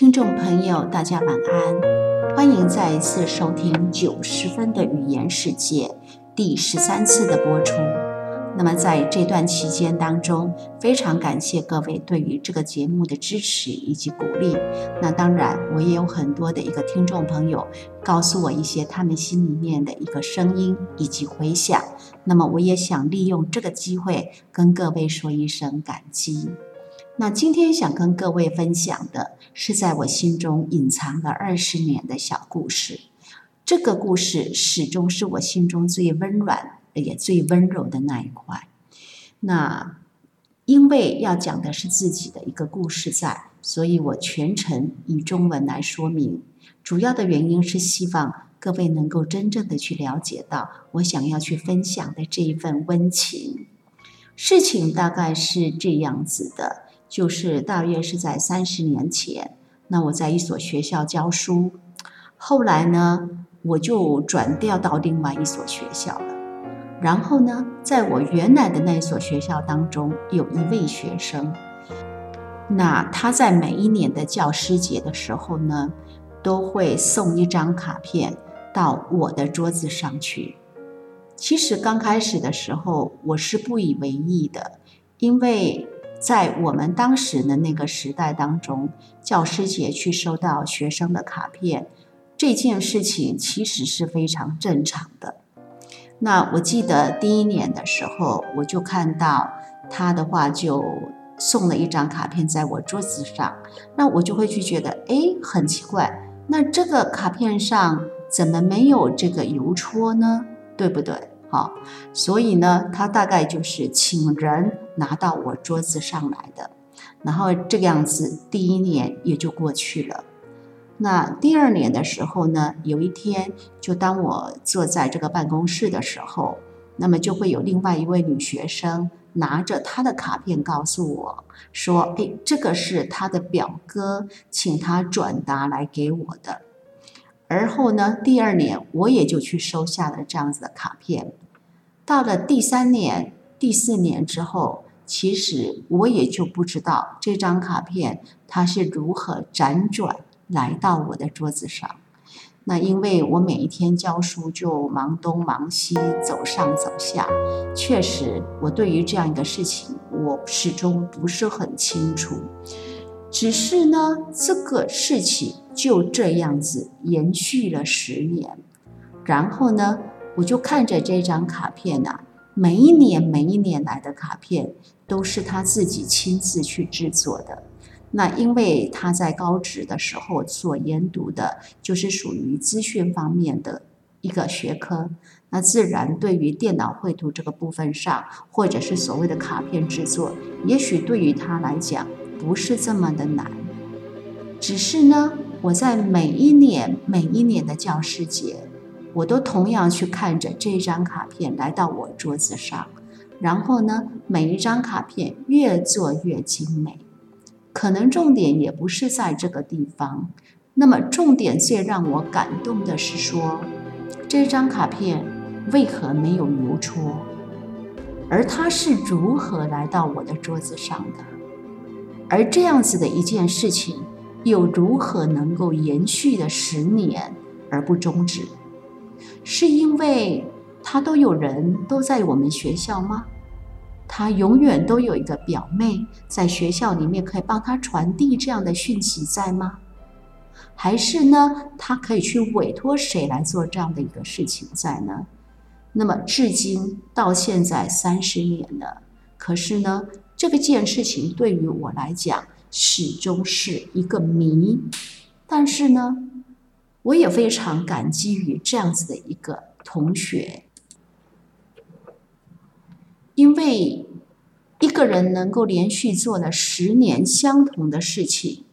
听众朋友，大家晚安，欢迎再一次收听九十分的语言世界第十三次的播出。那么在这段期间当中，非常感谢各位对于这个节目的支持以及鼓励。那当然，我也有很多的一个听众朋友告诉我一些他们心里面的一个声音以及回响。那么我也想利用这个机会跟各位说一声感激。那今天想跟各位分享的是在我心中隐藏了二十年的小故事。这个故事始终是我心中最温暖。也最温柔的那一块。那因为要讲的是自己的一个故事在，所以我全程以中文来说明。主要的原因是希望各位能够真正的去了解到我想要去分享的这一份温情。事情大概是这样子的，就是大约是在三十年前，那我在一所学校教书，后来呢，我就转调到另外一所学校了。然后呢，在我原来的那所学校当中，有一位学生，那他在每一年的教师节的时候呢，都会送一张卡片到我的桌子上去。其实刚开始的时候，我是不以为意的，因为在我们当时的那个时代当中，教师节去收到学生的卡片这件事情，其实是非常正常的。那我记得第一年的时候，我就看到他的话，就送了一张卡片在我桌子上。那我就会去觉得，哎，很奇怪，那这个卡片上怎么没有这个邮戳呢？对不对？好，所以呢，他大概就是请人拿到我桌子上来的，然后这个样子，第一年也就过去了。那第二年的时候呢，有一天，就当我坐在这个办公室的时候，那么就会有另外一位女学生拿着她的卡片告诉我说：“哎，这个是她的表哥，请他转达来给我的。”而后呢，第二年我也就去收下了这样子的卡片。到了第三年、第四年之后，其实我也就不知道这张卡片它是如何辗转。来到我的桌子上，那因为我每一天教书就忙东忙西，走上走下，确实我对于这样一个事情，我始终不是很清楚。只是呢，这个事情就这样子延续了十年，然后呢，我就看着这张卡片呐，每一年每一年来的卡片都是他自己亲自去制作的。那因为他在高职的时候所研读的就是属于资讯方面的一个学科，那自然对于电脑绘图这个部分上，或者是所谓的卡片制作，也许对于他来讲不是这么的难。只是呢，我在每一年每一年的教师节，我都同样去看着这张卡片来到我桌子上，然后呢，每一张卡片越做越精美。可能重点也不是在这个地方，那么重点最让我感动的是说，这张卡片为何没有邮戳，而它是如何来到我的桌子上的，而这样子的一件事情又如何能够延续的十年而不终止？是因为他都有人都在我们学校吗？他永远都有一个表妹在学校里面可以帮他传递这样的讯息，在吗？还是呢，他可以去委托谁来做这样的一个事情在呢？那么至今到现在三十年了，可是呢，这个件事情对于我来讲始终是一个谜。但是呢，我也非常感激于这样子的一个同学。因为一个人能够连续做了十年相同的事情，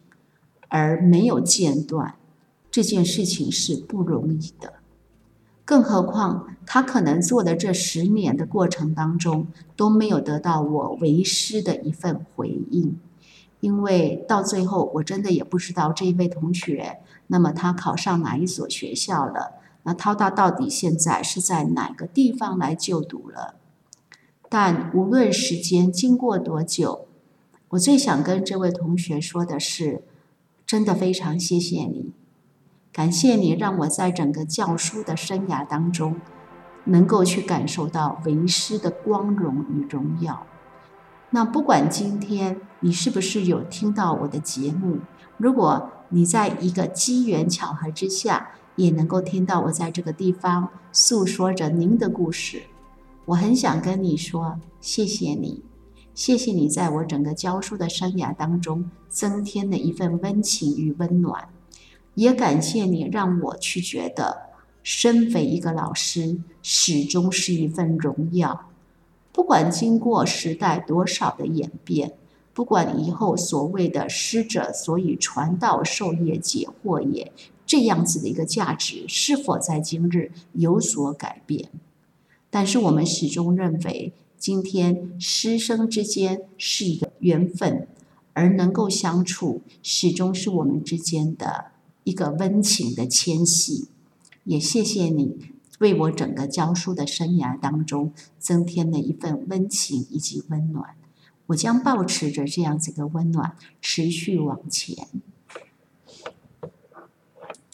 而没有间断，这件事情是不容易的。更何况他可能做的这十年的过程当中都没有得到我为师的一份回应，因为到最后我真的也不知道这一位同学，那么他考上哪一所学校了？那涛大到底现在是在哪个地方来就读了？但无论时间经过多久，我最想跟这位同学说的是：真的非常谢谢你，感谢你让我在整个教书的生涯当中，能够去感受到为师的光荣与荣耀。那不管今天你是不是有听到我的节目，如果你在一个机缘巧合之下，也能够听到我在这个地方诉说着您的故事，我很想跟你说，谢谢你。谢谢你在我整个教书的生涯当中增添的一份温情与温暖，也感谢你让我去觉得身为一个老师始终是一份荣耀。不管经过时代多少的演变，不管以后所谓的师者所以传道授业解惑也这样子的一个价值是否在今日有所改变，但是我们始终认为。今天师生之间是一个缘分，而能够相处，始终是我们之间的一个温情的牵系。也谢谢你为我整个教书的生涯当中增添了一份温情以及温暖。我将保持着这样子的温暖，持续往前。